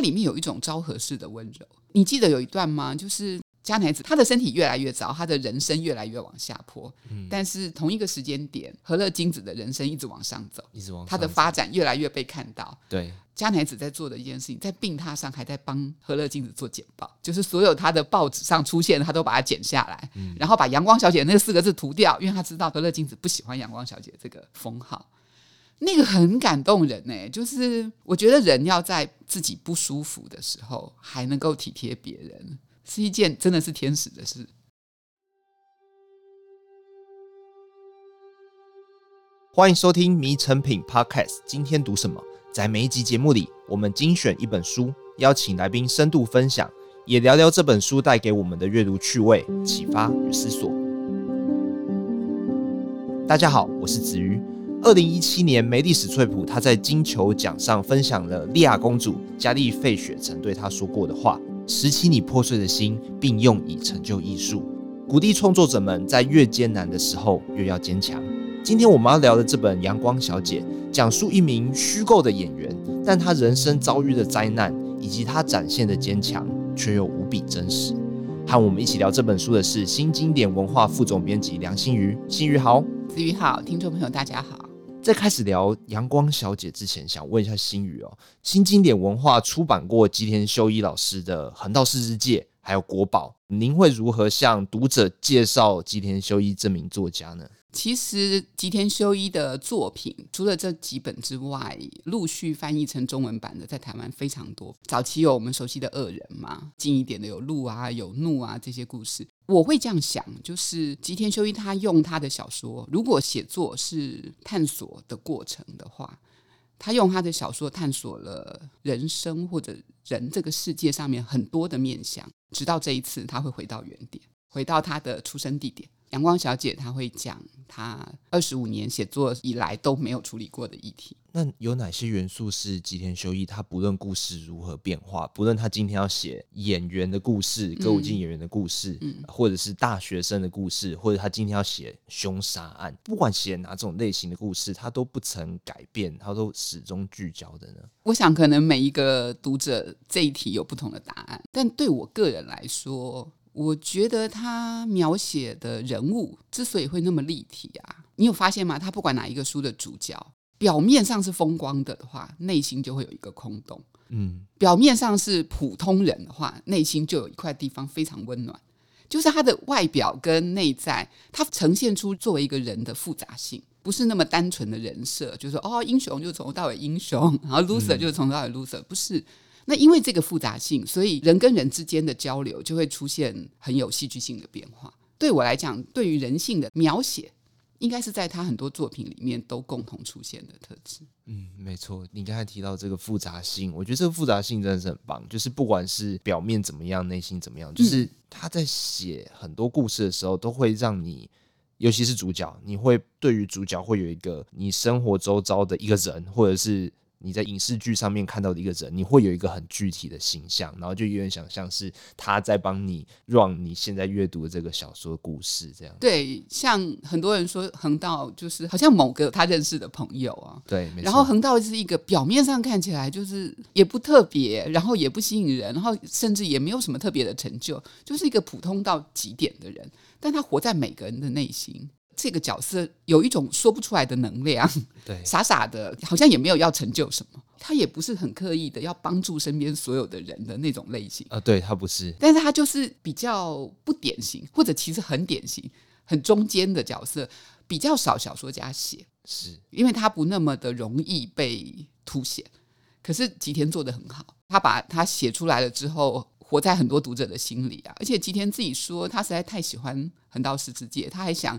它里面有一种昭和式的温柔。你记得有一段吗？就是。加乃子，他的身体越来越糟，他的人生越来越往下坡。嗯，但是同一个时间点，和乐金子的人生一直往上走，一直往他的发展越来越被看到。对，加乃子在做的一件事情，在病榻上还在帮和乐金子做简报，就是所有他的报纸上出现，他都把它剪下来，嗯，然后把阳光小姐那四个字涂掉，因为他知道和乐金子不喜欢阳光小姐这个封号。那个很感动人呢，就是我觉得人要在自己不舒服的时候，还能够体贴别人。是一件真的是天使的事。欢迎收听《迷成品 Podcast》，今天读什么？在每一集节目里，我们精选一本书，邀请来宾深度分享，也聊聊这本书带给我们的阅读趣味、启发与思索。大家好，我是子瑜。二零一七年，梅丽史翠普她在金球奖上分享了莉亚公主加丽费雪曾对她说过的话。拾起你破碎的心，并用以成就艺术，鼓励创作者们在越艰难的时候越要坚强。今天我们要聊的这本《阳光小姐》，讲述一名虚构的演员，但她人生遭遇的灾难以及她展现的坚强，却又无比真实。和我们一起聊这本书的是新经典文化副总编辑梁心瑜。心妤好，子瑜好，听众朋友大家好。在开始聊《阳光小姐》之前，想问一下心妤哦，新经典文化出版过吉田修一老师的《横道世之介》，还有《国宝》，您会如何向读者介绍吉田修一这名作家呢？其实吉田修一的作品，除了这几本之外，陆续翻译成中文版的，在台湾非常多。早期有我们熟悉的恶人嘛，近一点的有鹿啊、有怒啊这些故事。我会这样想，就是吉田修一他用他的小说，如果写作是探索的过程的话，他用他的小说探索了人生或者人这个世界上面很多的面向，直到这一次他会回到原点，回到他的出生地点。阳光小姐，她会讲她二十五年写作以来都没有处理过的议题。那有哪些元素是吉田修一？他不论故事如何变化，不论他今天要写演员的故事、歌舞伎演员的故事，嗯，或者是大学生的故事，或者他今天要写凶杀案，不管写哪种类型的故事，他都不曾改变，他都始终聚焦的呢？我想，可能每一个读者这一题有不同的答案，但对我个人来说。我觉得他描写的人物之所以会那么立体啊，你有发现吗？他不管哪一个书的主角，表面上是风光的的话，内心就会有一个空洞。嗯，表面上是普通人的话，内心就有一块地方非常温暖。就是他的外表跟内在，他呈现出作为一个人的复杂性，不是那么单纯的人设，就是说哦，英雄就从头到尾英雄，然后 loser 就是从头到尾 loser，不是。那因为这个复杂性，所以人跟人之间的交流就会出现很有戏剧性的变化。对我来讲，对于人性的描写，应该是在他很多作品里面都共同出现的特质。嗯，没错。你刚才提到这个复杂性，我觉得这个复杂性真的是很棒。就是不管是表面怎么样，内心怎么样，就是他在写很多故事的时候，都会让你，尤其是主角，你会对于主角会有一个你生活周遭的一个人，或者是。你在影视剧上面看到的一个人，你会有一个很具体的形象，然后就有点想象是他在帮你让你现在阅读的这个小说故事这样。对，像很多人说横道就是好像某个他认识的朋友啊。对，没错。然后横道是一个表面上看起来就是也不特别，然后也不吸引人，然后甚至也没有什么特别的成就，就是一个普通到极点的人，但他活在每个人的内心。这个角色有一种说不出来的能量，对，傻傻的，好像也没有要成就什么，他也不是很刻意的要帮助身边所有的人的那种类型。啊，对，他不是，但是他就是比较不典型，或者其实很典型、很中间的角色，比较少小说家写，是。因为他不那么的容易被凸显。可是吉田做的很好，他把他写出来了之后，活在很多读者的心里啊，而且吉田自己说，他实在太喜欢横道世之介，他还想。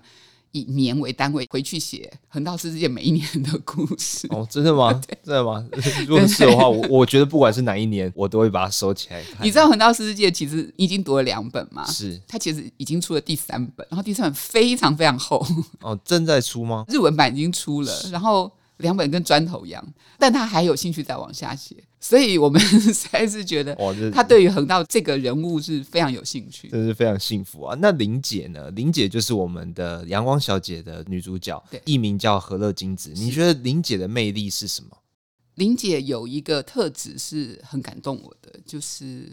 以年为单位回去写《横道世界》每一年的故事哦，真的吗？真的吗？如果是的话，我我觉得不管是哪一年，我都会把它收起来。你知道《横道世界》其实已经读了两本吗？是，它其实已经出了第三本，然后第三本非常非常厚 哦，正在出吗？日文版已经出了，然后。两本跟砖头一样，但他还有兴趣再往下写，所以我们 实在是觉得，他对于横道这个人物是非常有兴趣，真是非常幸福啊！那玲姐呢？玲姐就是我们的阳光小姐的女主角，对，艺名叫何乐金子。你觉得玲姐的魅力是什么？玲姐有一个特质是很感动我的，就是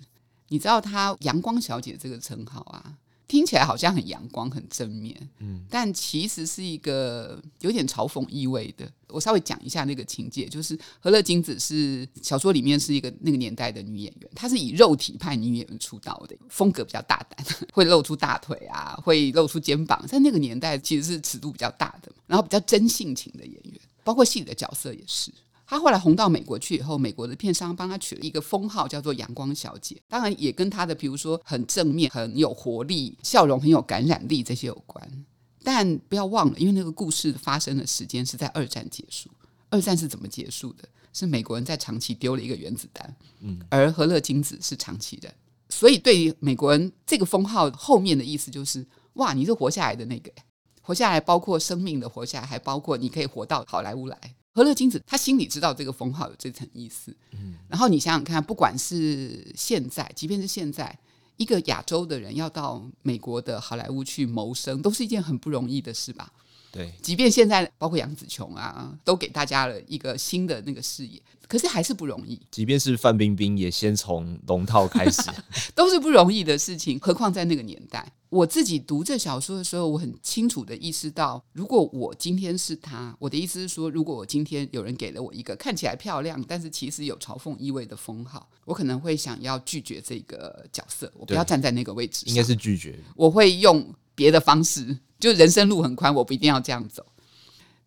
你知道她“阳光小姐”这个称号啊。听起来好像很阳光、很正面，嗯，但其实是一个有点嘲讽意味的。我稍微讲一下那个情节，就是何乐金子是小说里面是一个那个年代的女演员，她是以肉体派女演员出道的，风格比较大胆，会露出大腿啊，会露出肩膀，在那个年代其实是尺度比较大的，然后比较真性情的演员，包括戏里的角色也是。她后来红到美国去以后，美国的片商帮她取了一个封号，叫做“阳光小姐”。当然也跟她的，比如说很正面、很有活力、笑容很有感染力这些有关。但不要忘了，因为那个故事发生的时间是在二战结束。二战是怎么结束的？是美国人在长崎丢了一个原子弹，嗯，而和乐金子是长崎人，所以对于美国人，这个封号后面的意思就是：哇，你是活下来的那个，活下来包括生命的活下来，还包括你可以活到好莱坞来。河乐金子，他心里知道这个封号有这层意思。嗯，然后你想想看，不管是现在，即便是现在，一个亚洲的人要到美国的好莱坞去谋生，都是一件很不容易的事吧？对，即便现在包括杨紫琼啊，都给大家了一个新的那个视野，可是还是不容易。即便是范冰冰，也先从龙套开始，都是不容易的事情。何况在那个年代，我自己读这小说的时候，我很清楚的意识到，如果我今天是他，我的意思是说，如果我今天有人给了我一个看起来漂亮，但是其实有嘲讽意味的封号，我可能会想要拒绝这个角色，我不要站在那个位置，应该是拒绝。我会用别的方式。就人生路很宽，我不一定要这样走。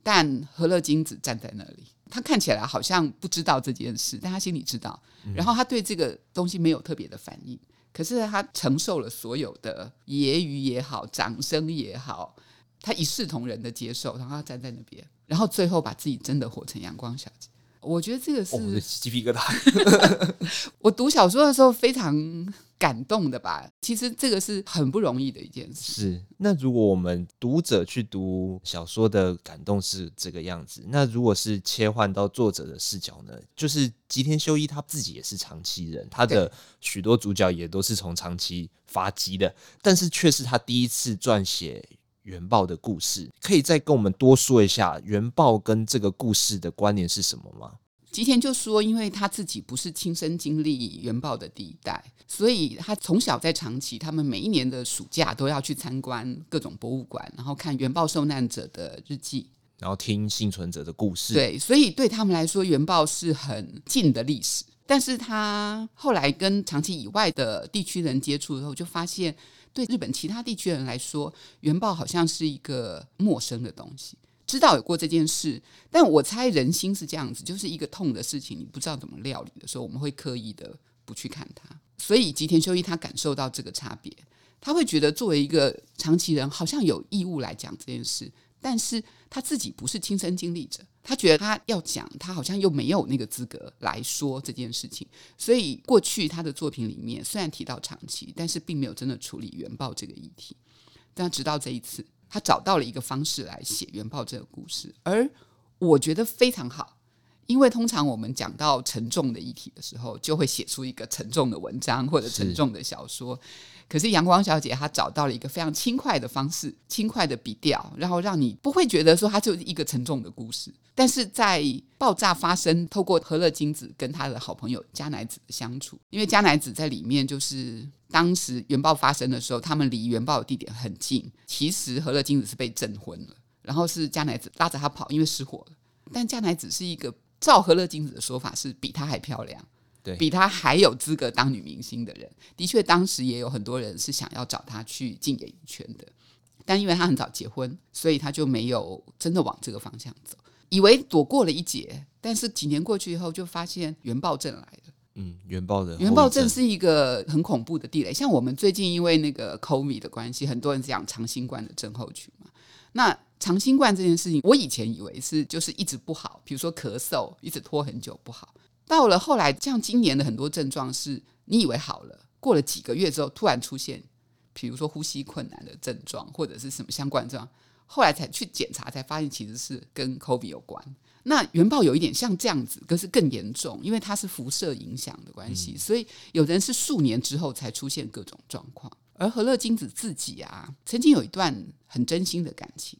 但何乐金子站在那里，他看起来好像不知道这件事，但他心里知道。然后他对这个东西没有特别的反应，可是他承受了所有的揶揄也好，掌声也好，他一视同仁的接受，然后他站在那边，然后最后把自己真的活成阳光小姐。我觉得这个是、哦、鸡皮疙瘩。我读小说的时候非常感动的吧。其实这个是很不容易的一件事。是。那如果我们读者去读小说的感动是这个样子，那如果是切换到作者的视角呢？就是吉田修一他自己也是长期人，他的许多主角也都是从长期发迹的，但是却是他第一次撰写原爆的故事，可以再跟我们多说一下原爆跟这个故事的关联是什么吗？吉田就说，因为他自己不是亲身经历原爆的第一代，所以他从小在长崎，他们每一年的暑假都要去参观各种博物馆，然后看原爆受难者的日记，然后听幸存者的故事。对，所以对他们来说，原爆是很近的历史。但是他后来跟长崎以外的地区人接触之后，就发现。对日本其他地区人来说，原爆好像是一个陌生的东西。知道有过这件事，但我猜人心是这样子，就是一个痛的事情，你不知道怎么料理的时候，我们会刻意的不去看它。所以吉田修一他感受到这个差别，他会觉得作为一个长崎人，好像有义务来讲这件事。但是他自己不是亲身经历者，他觉得他要讲，他好像又没有那个资格来说这件事情。所以过去他的作品里面虽然提到长崎，但是并没有真的处理原爆这个议题。但直到这一次，他找到了一个方式来写原爆这个故事，而我觉得非常好。因为通常我们讲到沉重的议题的时候，就会写出一个沉重的文章或者沉重的小说。可是阳光小姐她找到了一个非常轻快的方式，轻快的笔调，然后让你不会觉得说它就是一个沉重的故事。但是在爆炸发生，透过河乐金子跟他的好朋友加乃子的相处，因为加乃子在里面就是当时原爆发生的时候，他们离原爆的地点很近。其实河乐金子是被震昏了，然后是加乃子拉着他跑，因为失火了。但加乃子是一个。照河乐金子的说法，是比她还漂亮，对，比她还有资格当女明星的人。的确，当时也有很多人是想要找她去进演艺圈的，但因为她很早结婚，所以她就没有真的往这个方向走，以为躲过了一劫。但是几年过去以后，就发现原爆症来了。嗯，原爆的原爆症是一个很恐怖的地雷。像我们最近因为那个 COVID 的关系，很多人讲长新冠的症候群嘛，那。长新冠这件事情，我以前以为是就是一直不好，比如说咳嗽，一直拖很久不好。到了后来，像今年的很多症状是，你以为好了，过了几个月之后突然出现，比如说呼吸困难的症状，或者是什么相关症状，后来才去检查，才发现其实是跟 COVID 有关。那原爆有一点像这样子，可是更严重，因为它是辐射影响的关系，所以有人是数年之后才出现各种状况。而何乐金子自己啊，曾经有一段很真心的感情。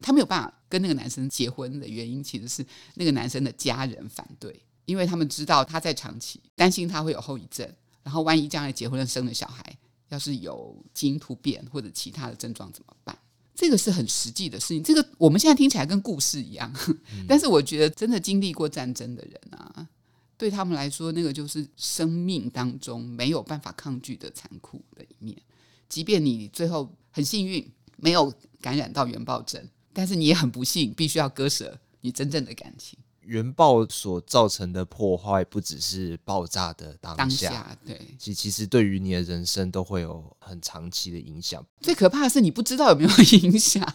她没有办法跟那个男生结婚的原因，其实是那个男生的家人反对。因为他们知道他在长期担心他会有后遗症，然后万一将来结婚了生了小孩，要是有基因突变或者其他的症状怎么办？这个是很实际的事情。这个我们现在听起来跟故事一样，嗯、但是我觉得真的经历过战争的人啊，对他们来说，那个就是生命当中没有办法抗拒的残酷的一面。即便你最后很幸运没有感染到原爆症，但是你也很不幸，必须要割舍你真正的感情。原爆所造成的破坏不只是爆炸的当下，当下对，其其实对于你的人生都会有很长期的影响。最可怕的是你不知道有没有 影响，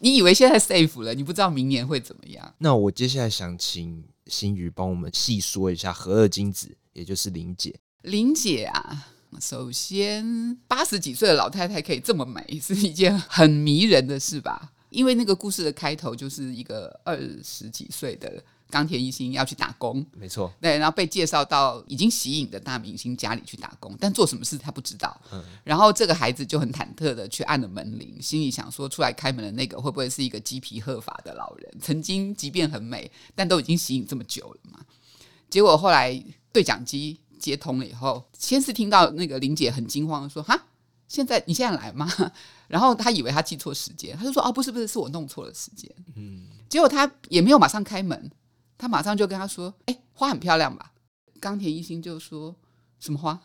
你以为现在 safe 了，你不知道明年会怎么样。那我接下来想请新宇帮我们细说一下核二金子，也就是玲姐。玲姐啊，首先八十几岁的老太太可以这么美，是一件很迷人的事吧？因为那个故事的开头就是一个二十几岁的钢铁一心要去打工，没错，对，然后被介绍到已经息影的大明星家里去打工，但做什么事他不知道。嗯，然后这个孩子就很忐忑的去按了门铃，心里想说，出来开门的那个会不会是一个鸡皮鹤发的老人？曾经即便很美，但都已经息影这么久了嘛。结果后来对讲机接通了以后，先是听到那个林姐很惊慌的说：“哈。”现在你现在来吗？然后他以为他记错时间，他就说：“哦，不是不是，是我弄错了时间。”嗯，结果他也没有马上开门，他马上就跟他说：“哎，花很漂亮吧？”冈田一心就说：“什么花？”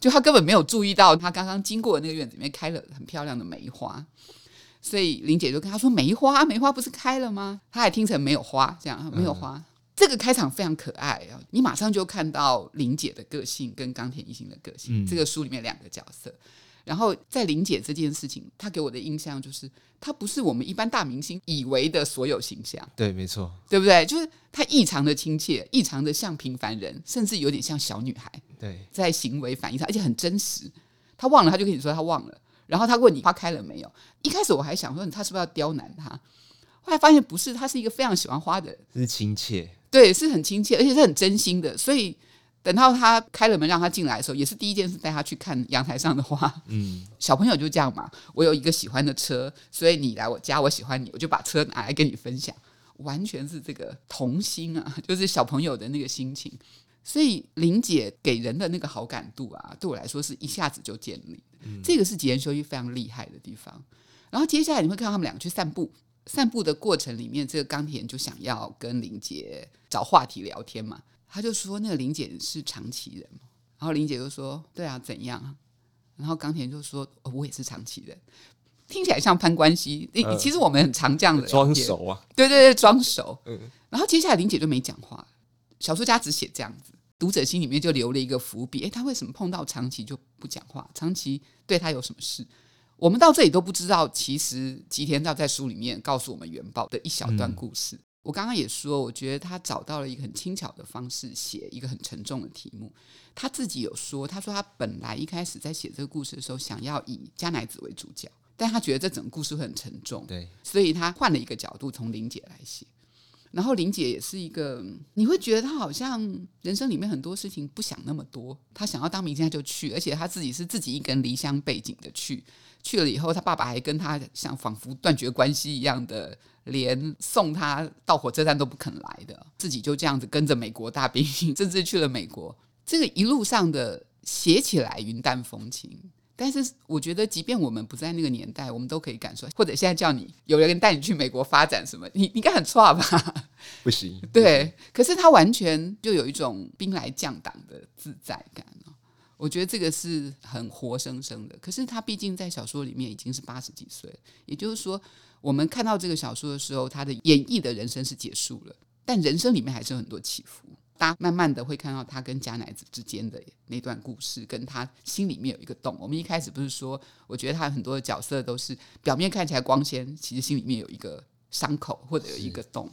就他根本没有注意到，他刚刚经过的那个院子里面开了很漂亮的梅花，所以玲姐就跟他说：“梅花，梅花不是开了吗？”他还听成没有花，这样没有花。嗯、这个开场非常可爱啊！你马上就看到玲姐的个性跟冈田一心的个性，嗯、这个书里面两个角色。然后在玲姐这件事情，她给我的印象就是，她不是我们一般大明星以为的所有形象。对，没错，对不对？就是她异常的亲切，异常的像平凡人，甚至有点像小女孩。对，在行为反应上，而且很真实。她忘了，她就跟你说她忘了。然后她问你花开了没有？一开始我还想说，她是不是要刁难她？后来发现不是，她是一个非常喜欢花的人，是亲切。对，是很亲切，而且是很真心的。所以。等到他开了门让他进来的时候，也是第一件事带他去看阳台上的花。嗯，小朋友就这样嘛。我有一个喜欢的车，所以你来我家，我喜欢你，我就把车拿来跟你分享，完全是这个童心啊，就是小朋友的那个心情。所以玲姐给人的那个好感度啊，对我来说是一下子就建立。嗯，这个是吉言修一非常厉害的地方。然后接下来你会看到他们两个去散步，散步的过程里面，这个钢铁人就想要跟玲姐找话题聊天嘛。他就说那个玲姐是长崎人，然后玲姐就说对啊，怎样？然后冈田就说哦，我也是长崎人，听起来像攀关系。呃、其实我们很常这样的装熟啊，对对对，装熟。嗯，然后接下来玲姐就没讲话，小说家只写这样子，读者心里面就留了一个伏笔。诶，他为什么碰到长崎就不讲话？长崎对他有什么事？我们到这里都不知道。其实吉田照在书里面告诉我们原爆的一小段故事。嗯我刚刚也说，我觉得他找到了一个很轻巧的方式写一个很沉重的题目。他自己有说，他说他本来一开始在写这个故事的时候，想要以加乃子为主角，但他觉得这整个故事会很沉重，对，所以他换了一个角度，从玲姐来写。然后玲姐也是一个，你会觉得她好像人生里面很多事情不想那么多，她想要当明星她就去，而且她自己是自己一个人离乡背井的去，去了以后，她爸爸还跟她像仿佛断绝关系一样的。连送她到火车站都不肯来的，自己就这样子跟着美国大兵，甚至去了美国。这个一路上的写起来云淡风轻，但是我觉得，即便我们不在那个年代，我们都可以感受。或者现在叫你有人带你去美国发展什么，你你应该很错吧？不行。对，可是他完全就有一种兵来将挡的自在感。我觉得这个是很活生生的。可是他毕竟在小说里面已经是八十几岁，也就是说。我们看到这个小说的时候，他的演绎的人生是结束了，但人生里面还是有很多起伏。大家慢慢的会看到他跟加乃子之间的那段故事，跟他心里面有一个洞。我们一开始不是说，我觉得他很多的角色都是表面看起来光鲜，其实心里面有一个伤口或者有一个洞。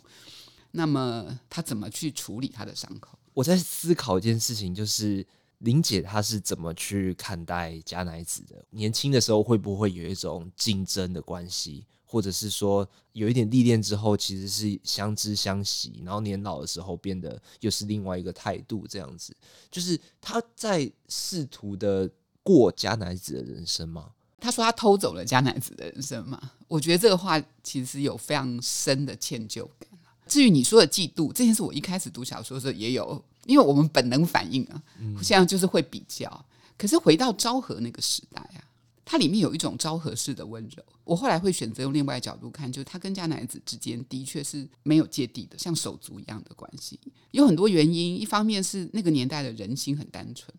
那么他怎么去处理他的伤口？我在思考一件事情，就是玲姐她是怎么去看待加乃子的？年轻的时候会不会有一种竞争的关系？或者是说有一点历练之后，其实是相知相惜，然后年老的时候变得又是另外一个态度，这样子，就是他在试图的过加乃子的人生吗？他说他偷走了加乃子的人生吗？我觉得这个话其实有非常深的歉疚感。至于你说的嫉妒这件事，我一开始读小说的时候也有，因为我们本能反应啊，现在就是会比较。可是回到昭和那个时代啊，它里面有一种昭和式的温柔。我后来会选择用另外一角度看，就是他跟嘉乃子之间的确是没有芥蒂的，像手足一样的关系。有很多原因，一方面是那个年代的人心很单纯，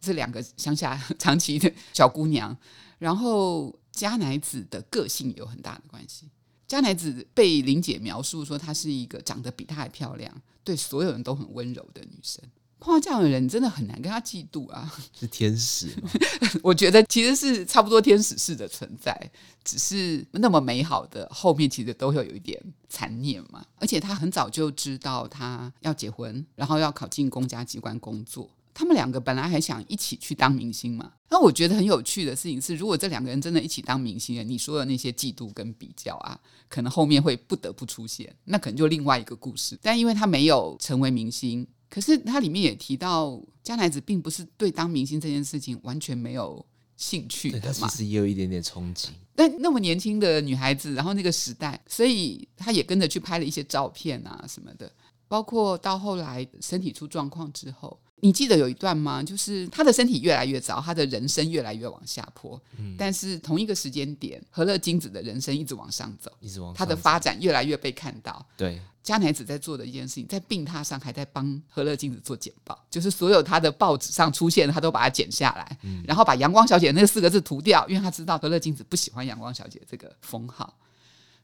这两个乡下长期的小姑娘，然后嘉乃子的个性有很大的关系。嘉乃子被玲姐描述说，她是一个长得比她还漂亮，对所有人都很温柔的女生。碰到这样的人，真的很难跟他嫉妒啊！是天使吗？我觉得其实是差不多天使式的存在，只是那么美好的后面，其实都会有一点残念嘛。而且他很早就知道他要结婚，然后要考进公家机关工作。他们两个本来还想一起去当明星嘛。那我觉得很有趣的事情是，如果这两个人真的一起当明星，你说的那些嫉妒跟比较啊，可能后面会不得不出现，那可能就另外一个故事。但因为他没有成为明星，可是他里面也提到，江乃子并不是对当明星这件事情完全没有兴趣的嘛。他其实也有一点点憧憬。但那么年轻的女孩子，然后那个时代，所以她也跟着去拍了一些照片啊什么的，包括到后来身体出状况之后。你记得有一段吗？就是她的身体越来越糟，她的人生越来越往下坡。嗯，但是同一个时间点，和乐金子的人生一直往上走，一直往上走，他的发展越来越被看到。对，嘉乃子在做的一件事情，在病榻上还在帮河乐镜子做简报，就是所有他的报纸上出现的，他都把它剪下来，嗯，然后把阳光小姐那四个字涂掉，因为他知道河乐镜子不喜欢阳光小姐这个封号。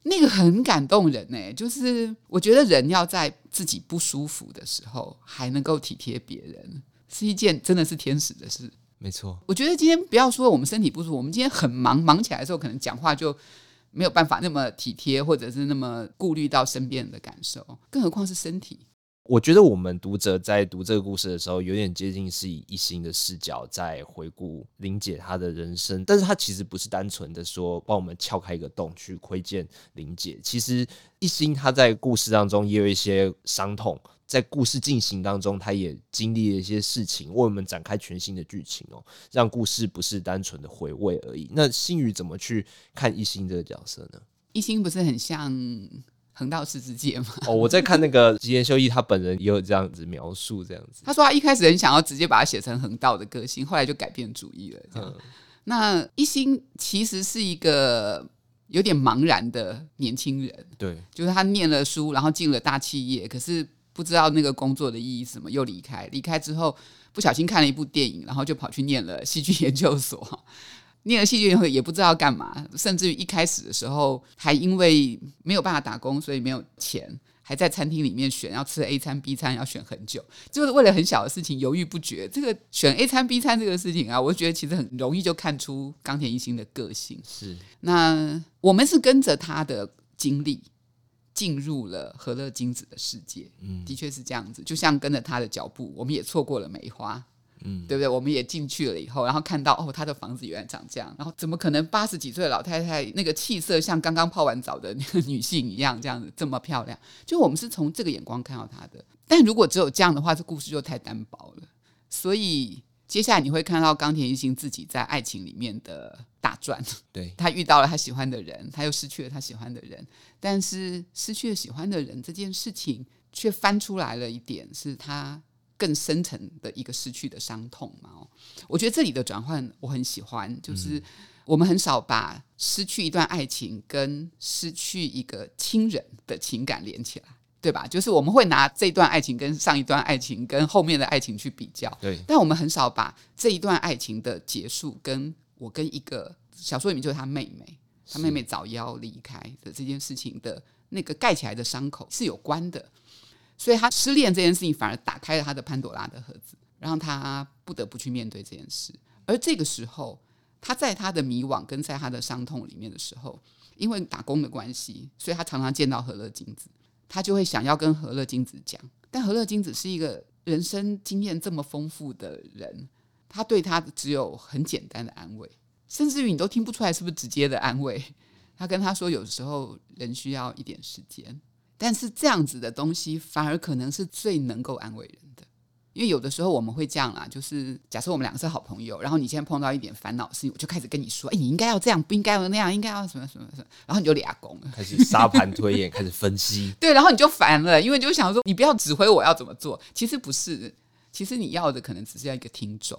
那个很感动人呢、欸，就是我觉得人要在自己不舒服的时候还能够体贴别人，是一件真的是天使的事。没错，我觉得今天不要说我们身体不舒服，我们今天很忙，忙起来的时候可能讲话就没有办法那么体贴，或者是那么顾虑到身边人的感受，更何况是身体。我觉得我们读者在读这个故事的时候，有点接近是以一心的视角在回顾玲姐她的人生，但是她其实不是单纯的说帮我们撬开一个洞去窥见玲姐，其实一心她在故事当中也有一些伤痛，在故事进行当中，他也经历了一些事情，为我们展开全新的剧情哦，让故事不是单纯的回味而已。那星宇怎么去看一星这个角色呢？一星不是很像？横道世之介吗？哦，我在看那个吉田修一，他本人也有这样子描述，这样子。他说他一开始很想要直接把它写成横道的个性，后来就改变主意了。这样，嗯、那一星其实是一个有点茫然的年轻人，对，就是他念了书，然后进了大企业，可是不知道那个工作的意义是什么，又离开。离开之后，不小心看了一部电影，然后就跑去念了戏剧研究所。念了戏剧以后也不知道干嘛，甚至于一开始的时候还因为没有办法打工，所以没有钱，还在餐厅里面选要吃 A 餐 B 餐，要选很久，就是为了很小的事情犹豫不决。这个选 A 餐 B 餐这个事情啊，我觉得其实很容易就看出冈田一心的个性。是，那我们是跟着他的经历进入了和乐金子的世界，嗯，的确是这样子，就像跟着他的脚步，我们也错过了梅花。嗯，对不对？我们也进去了以后，然后看到哦，他的房子原来长这样，然后怎么可能八十几岁的老太太那个气色像刚刚泡完澡的那个女性一样，这样子这么漂亮？就我们是从这个眼光看到她的。但如果只有这样的话，这故事就太单薄了。所以接下来你会看到冈田一心自己在爱情里面的大转。对，他遇到了他喜欢的人，他又失去了他喜欢的人，但是失去了喜欢的人这件事情，却翻出来了一点，是他。更深层的一个失去的伤痛嘛？哦，我觉得这里的转换我很喜欢，就是我们很少把失去一段爱情跟失去一个亲人的情感连起来，对吧？就是我们会拿这段爱情跟上一段爱情跟后面的爱情去比较，对。但我们很少把这一段爱情的结束跟我跟一个小说里面就是他妹妹，他妹妹早夭离开的这件事情的那个盖起来的伤口是有关的。所以他失恋这件事情反而打开了他的潘朵拉的盒子，让他不得不去面对这件事。而这个时候，他在他的迷惘跟在他的伤痛里面的时候，因为打工的关系，所以他常常见到何乐金子，他就会想要跟何乐金子讲。但何乐金子是一个人生经验这么丰富的人，他对他只有很简单的安慰，甚至于你都听不出来是不是直接的安慰。他跟他说，有时候人需要一点时间。但是这样子的东西反而可能是最能够安慰人的，因为有的时候我们会这样啦，就是假设我们两个是好朋友，然后你现在碰到一点烦恼事情，我就开始跟你说，哎，你应该要这样，不应该要那样，应该要什么什么什么，然后你就俩工了，开始沙盘推演，开始分析，对，然后你就烦了，因为就想说，你不要指挥我要怎么做，其实不是，其实你要的可能只是要一个听众，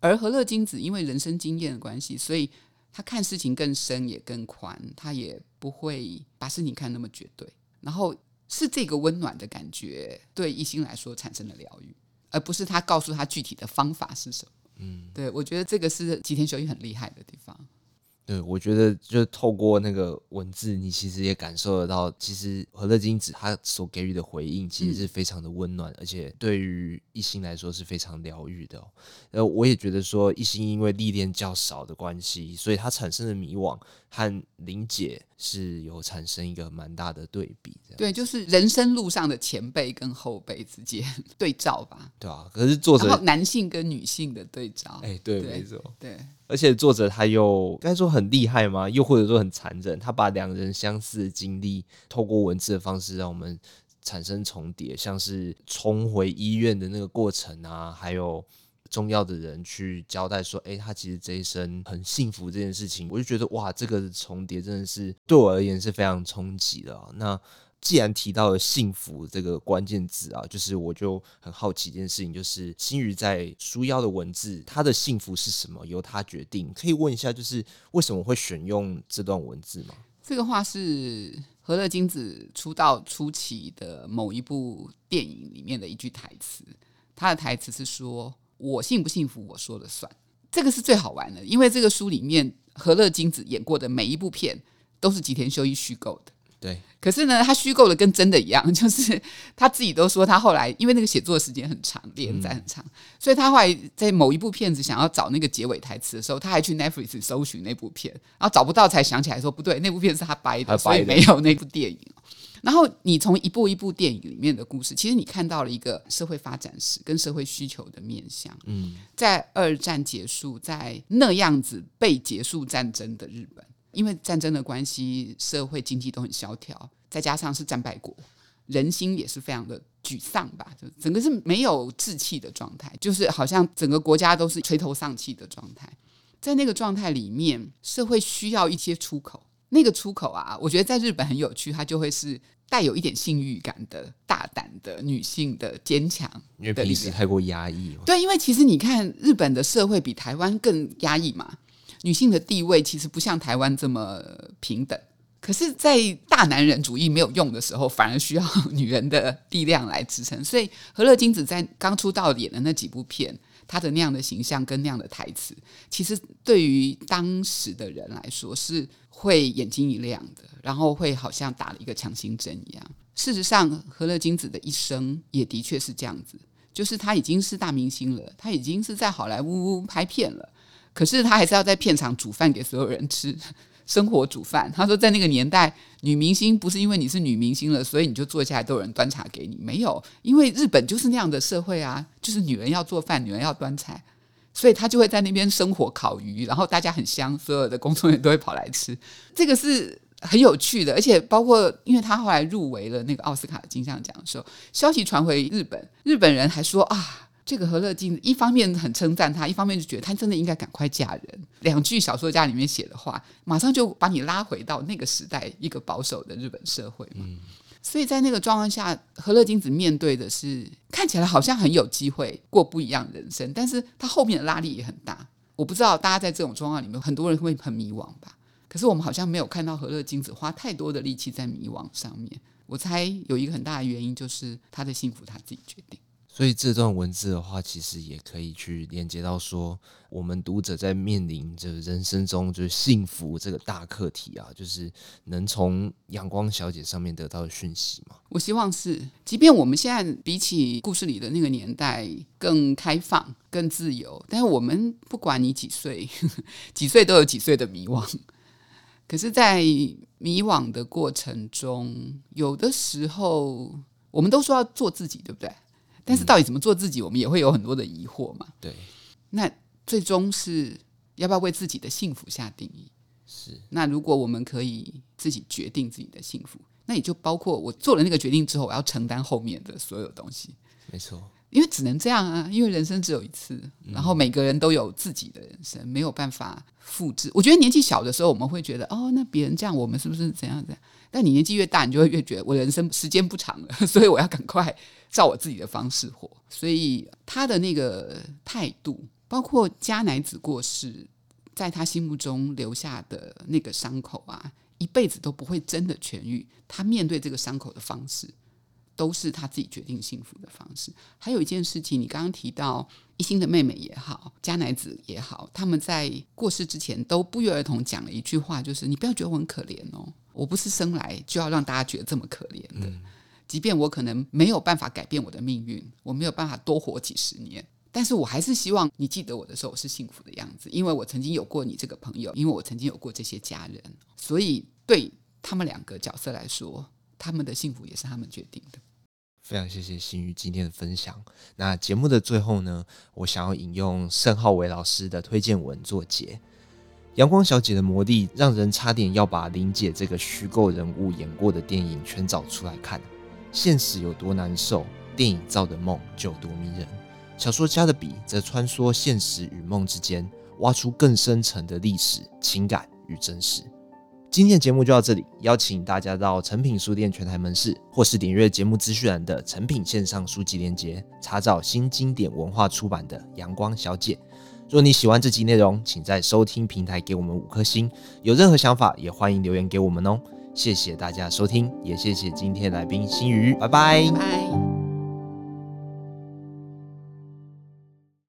而和乐金子因为人生经验的关系，所以他看事情更深也更宽，他也不会把事情看那么绝对，然后是这个温暖的感觉对一心来说产生了疗愈。而不是他告诉他具体的方法是什么。嗯，对，我觉得这个是吉田修一很厉害的地方。对，我觉得就透过那个文字，你其实也感受得到，其实和乐金子他所给予的回应，其实是非常的温暖，嗯、而且对于一心来说是非常疗愈的、哦。呃，我也觉得说，一心因为历练较少的关系，所以他产生的迷惘和玲姐是有产生一个蛮大的对比。对，就是人生路上的前辈跟后辈之间 对照吧。对啊，可是作者男性跟女性的对照，哎，对，对没错，对。而且作者他又该说很厉害吗？又或者说很残忍？他把两人相似的经历，透过文字的方式让我们产生重叠，像是重回医院的那个过程啊，还有重要的人去交代说，哎，他其实这一生很幸福这件事情，我就觉得哇，这个重叠真的是对我而言是非常冲击的啊。那既然提到了幸福这个关键字啊，就是我就很好奇一件事情，就是新宇在书腰的文字，他的幸福是什么？由他决定。可以问一下，就是为什么会选用这段文字吗？这个话是和乐金子出道初期的某一部电影里面的一句台词。他的台词是说：“我幸不幸福，我说了算。”这个是最好玩的，因为这个书里面和乐金子演过的每一部片都是吉田修一虚构的。对，可是呢，他虚构的跟真的一样，就是他自己都说，他后来因为那个写作时间很长，连载很长，嗯、所以他后来在某一部片子想要找那个结尾台词的时候，他还去 Netflix 搜寻那部片，然后找不到，才想起来说不对，那部片是他掰的，他掰的，所以没有那部电影。然后你从一部一部电影里面的故事，其实你看到了一个社会发展史跟社会需求的面向。嗯，在二战结束，在那样子被结束战争的日本。因为战争的关系，社会经济都很萧条，再加上是战败国，人心也是非常的沮丧吧，就整个是没有志气的状态，就是好像整个国家都是垂头丧气的状态。在那个状态里面，社会需要一些出口，那个出口啊，我觉得在日本很有趣，它就会是带有一点性欲感的、大胆的女性的坚强，因为平时太过压抑。对，因为其实你看日本的社会比台湾更压抑嘛。女性的地位其实不像台湾这么平等，可是，在大男人主义没有用的时候，反而需要女人的力量来支撑。所以，和乐金子在刚出道演的那几部片，他的那样的形象跟那样的台词，其实对于当时的人来说是会眼睛一亮的，然后会好像打了一个强心针一样。事实上，何乐金子的一生也的确是这样子，就是他已经是大明星了，他已经是在好莱坞拍片了。可是他还是要在片场煮饭给所有人吃，生活煮饭。他说，在那个年代，女明星不是因为你是女明星了，所以你就坐下来都有人端茶给你，没有，因为日本就是那样的社会啊，就是女人要做饭，女人要端菜，所以他就会在那边生火烤鱼，然后大家很香，所有的工作人员都会跑来吃。这个是很有趣的，而且包括，因为他后来入围了那个奥斯卡金像奖的时候，消息传回日本，日本人还说啊。这个何乐金子一方面很称赞他，一方面就觉得他真的应该赶快嫁人。两句小说家里面写的话，马上就把你拉回到那个时代一个保守的日本社会嘛。嗯。所以在那个状况下，和乐金子面对的是看起来好像很有机会过不一样的人生，但是他后面的拉力也很大。我不知道大家在这种状况里面，很多人会很迷惘吧？可是我们好像没有看到和乐金子花太多的力气在迷惘上面。我猜有一个很大的原因就是他的幸福他自己决定。所以这段文字的话，其实也可以去连接到说，我们读者在面临着人生中就是幸福这个大课题啊，就是能从阳光小姐上面得到讯息嘛。我希望是，即便我们现在比起故事里的那个年代更开放、更自由，但是我们不管你几岁，几岁都有几岁的迷惘。可是，在迷惘的过程中，有的时候我们都说要做自己，对不对？但是到底怎么做自己，我们也会有很多的疑惑嘛。对，那最终是要不要为自己的幸福下定义？是。那如果我们可以自己决定自己的幸福，那也就包括我做了那个决定之后，我要承担后面的所有东西。没错。因为只能这样啊，因为人生只有一次，然后每个人都有自己的人生，没有办法复制。我觉得年纪小的时候，我们会觉得哦，那别人这样，我们是不是怎样怎样？但你年纪越大，你就会越觉得我人生 时间不长了，所以我要赶快照我自己的方式活。所以他的那个态度，包括加乃子过世，在他心目中留下的那个伤口啊，一辈子都不会真的痊愈。他面对这个伤口的方式，都是他自己决定幸福的方式。还有一件事情，你刚刚提到一心的妹妹也好，加乃子也好，他们在过世之前都不约而同讲了一句话，就是你不要觉得我很可怜哦，我不是生来就要让大家觉得这么可怜的。嗯、即便我可能没有办法改变我的命运，我没有办法多活几十年，但是我还是希望你记得我的时候我是幸福的样子，因为我曾经有过你这个朋友，因为我曾经有过这些家人，所以对他们两个角色来说。他们的幸福也是他们决定的。非常谢谢新宇今天的分享。那节目的最后呢，我想要引用盛浩伟老师的推荐文作结：阳光小姐的魔力，让人差点要把玲姐这个虚构人物演过的电影全找出来看。现实有多难受，电影造的梦就有多迷人。小说家的笔则穿梭现实与梦之间，挖出更深层的历史、情感与真实。今天的节目就到这里，邀请大家到诚品书店全台门市，或是点阅节目资讯栏的诚品线上书籍链接，查找新经典文化出版的《阳光小姐》。若你喜欢这集内容，请在收听平台给我们五颗星。有任何想法，也欢迎留言给我们哦。谢谢大家收听，也谢谢今天来宾心瑜，拜拜。拜拜。